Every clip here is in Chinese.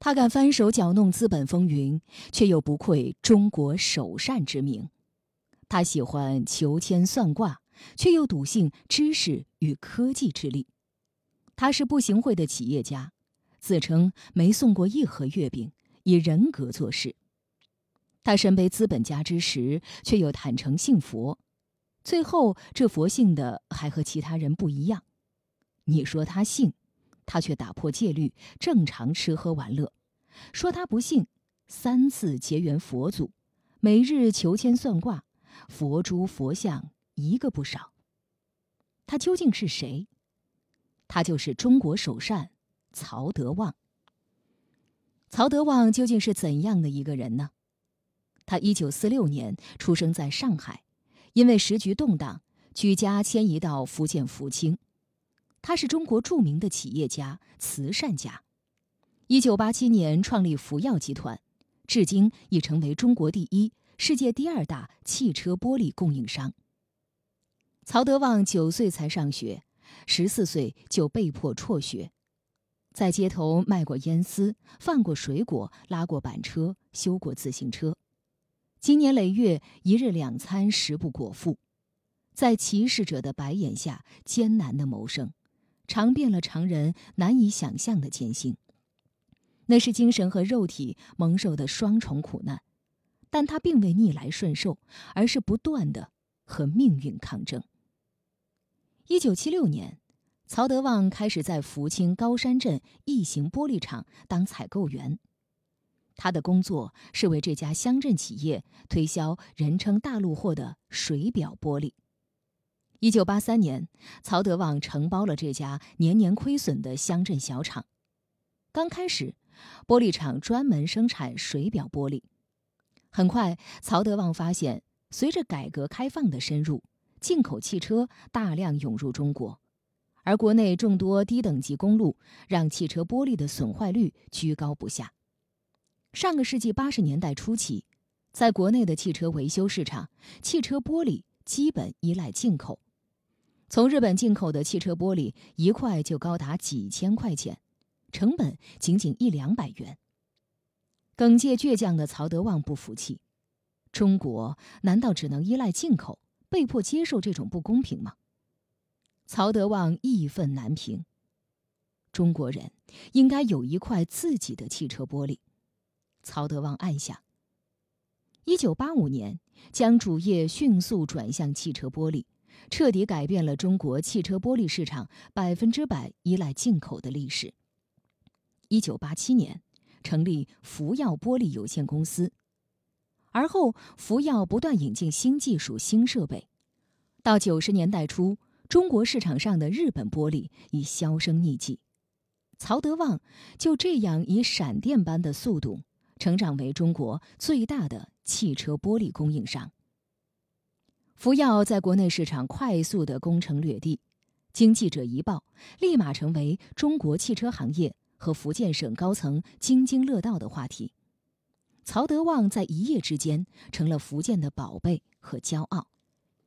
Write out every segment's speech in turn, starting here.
他敢翻手搅弄资本风云，却又不愧中国首善之名。他喜欢求签算卦，却又笃信知识与科技之力。他是不行贿的企业家，自称没送过一盒月饼，以人格做事。他身背资本家之实，却又坦诚信佛。最后，这佛性的还和其他人不一样。你说他信，他却打破戒律，正常吃喝玩乐；说他不信，三次结缘佛祖，每日求签算卦，佛珠佛像一个不少。他究竟是谁？他就是中国首善曹德旺。曹德旺究竟是怎样的一个人呢？他一九四六年出生在上海，因为时局动荡，举家迁移到福建福清。他是中国著名的企业家、慈善家。一九八七年创立福耀集团，至今已成为中国第一、世界第二大汽车玻璃供应商。曹德旺九岁才上学。十四岁就被迫辍学，在街头卖过烟丝，贩过水果，拉过板车，修过自行车，经年累月，一日两餐食不果腹，在歧视者的白眼下艰难的谋生，尝遍了常人难以想象的艰辛。那是精神和肉体蒙受的双重苦难，但他并未逆来顺受，而是不断的和命运抗争。一九七六年，曹德旺开始在福清高山镇异形玻璃厂当采购员。他的工作是为这家乡镇企业推销人称“大陆货”的水表玻璃。一九八三年，曹德旺承包了这家年年亏损的乡镇小厂。刚开始，玻璃厂专门生产水表玻璃。很快，曹德旺发现，随着改革开放的深入。进口汽车大量涌入中国，而国内众多低等级公路让汽车玻璃的损坏率居高不下。上个世纪八十年代初期，在国内的汽车维修市场，汽车玻璃基本依赖进口。从日本进口的汽车玻璃一块就高达几千块钱，成本仅仅一两百元。耿介倔强的曹德旺不服气：中国难道只能依赖进口？被迫接受这种不公平吗？曹德旺义愤难平。中国人应该有一块自己的汽车玻璃。曹德旺暗想。一九八五年，将主业迅速转向汽车玻璃，彻底改变了中国汽车玻璃市场百分之百依赖进口的历史。一九八七年，成立福耀玻璃有限公司。而后，福耀不断引进新技术、新设备。到九十年代初，中国市场上的日本玻璃已销声匿迹。曹德旺就这样以闪电般的速度成长为中国最大的汽车玻璃供应商。福耀在国内市场快速的攻城略地，经记者一报，立马成为中国汽车行业和福建省高层津津乐道的话题。曹德旺在一夜之间成了福建的宝贝和骄傲。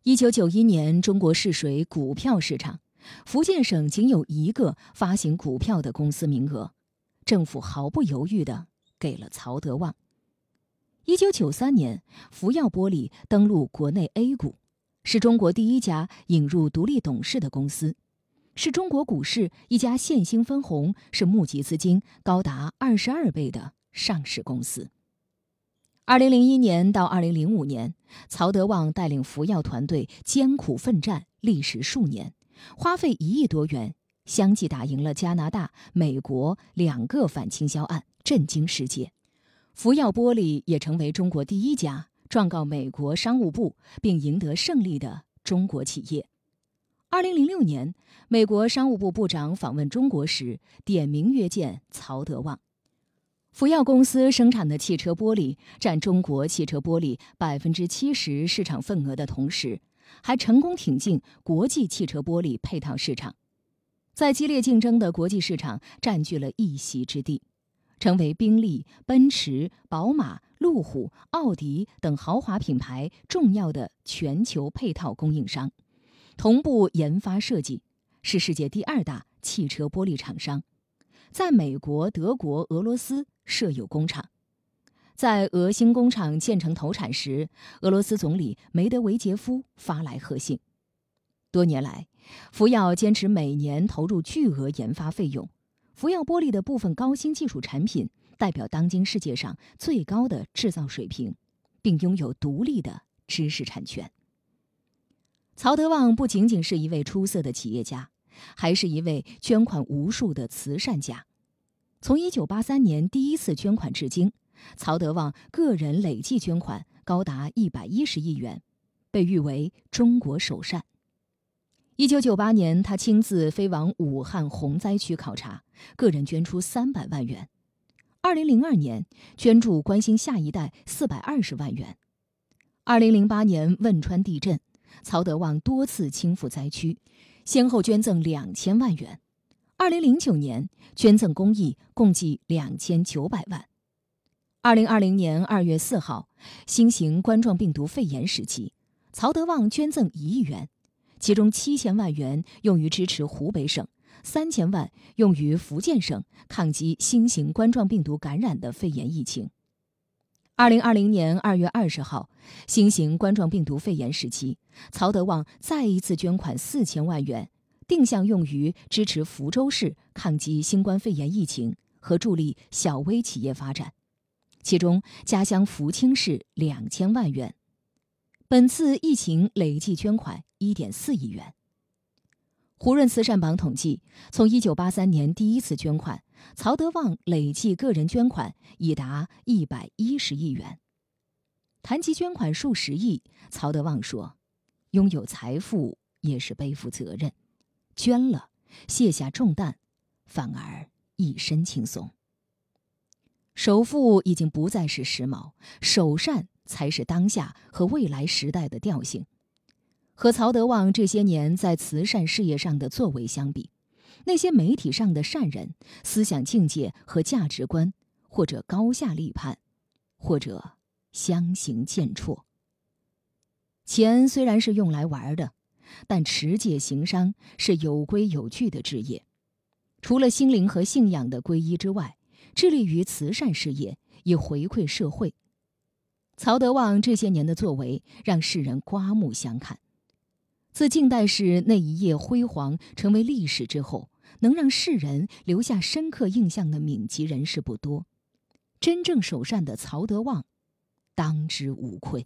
一九九一年，中国试水股票市场，福建省仅有一个发行股票的公司名额，政府毫不犹豫地给了曹德旺。一九九三年，福耀玻璃登陆国内 A 股，是中国第一家引入独立董事的公司，是中国股市一家现金分红是募集资金高达二十二倍的上市公司。二零零一年到二零零五年，曹德旺带领福耀团队艰苦奋战，历时数年，花费一亿多元，相继打赢了加拿大、美国两个反倾销案，震惊世界。福耀玻璃也成为中国第一家状告美国商务部并赢得胜利的中国企业。二零零六年，美国商务部部长访问中国时，点名约见曹德旺。福耀公司生产的汽车玻璃占中国汽车玻璃百分之七十市场份额的同时，还成功挺进国际汽车玻璃配套市场，在激烈竞争的国际市场占据了一席之地，成为宾利、奔驰、宝马、路虎、奥迪等豪华品牌重要的全球配套供应商，同步研发设计，是世界第二大汽车玻璃厂商。在美国、德国、俄罗斯设有工厂。在俄新工厂建成投产时，俄罗斯总理梅德韦杰夫发来贺信。多年来，福耀坚持每年投入巨额研发费用。福耀玻璃的部分高新技术产品代表当今世界上最高的制造水平，并拥有独立的知识产权。曹德旺不仅仅是一位出色的企业家，还是一位捐款无数的慈善家。从1983年第一次捐款至今，曹德旺个人累计捐款高达110亿元，被誉为“中国首善”。一九九八年，他亲自飞往武汉洪灾区考察，个人捐出三百万元。二零零二年，捐助关心下一代四百二十万元。二零零八年汶川地震，曹德旺多次亲赴灾区，先后捐赠两千万元。二零零九年，捐赠公益共计两千九百万。二零二零年二月四号，新型冠状病毒肺炎时期，曹德旺捐赠一亿元。其中七千万元用于支持湖北省，三千万用于福建省抗击新型冠状病毒感染的肺炎疫情。二零二零年二月二十号，新型冠状病毒肺炎时期，曹德旺再一次捐款四千万元，定向用于支持福州市抗击新冠肺炎疫情和助力小微企业发展，其中家乡福清市两千万元。本次疫情累计捐款一点四亿元。胡润慈善榜统计，从一九八三年第一次捐款，曹德旺累计个人捐款已达一百一十亿元。谈及捐款数十亿，曹德旺说：“拥有财富也是背负责任，捐了，卸下重担，反而一身轻松。首富已经不再是时髦，首善。”才是当下和未来时代的调性。和曹德旺这些年在慈善事业上的作为相比，那些媒体上的善人，思想境界和价值观，或者高下立判，或者相形见绌。钱虽然是用来玩的，但持戒行商是有规有矩的职业。除了心灵和信仰的皈依之外，致力于慈善事业，以回馈社会。曹德旺这些年的作为让世人刮目相看。自近代史那一页辉煌成为历史之后，能让世人留下深刻印象的闽籍人士不多。真正首善的曹德旺，当之无愧。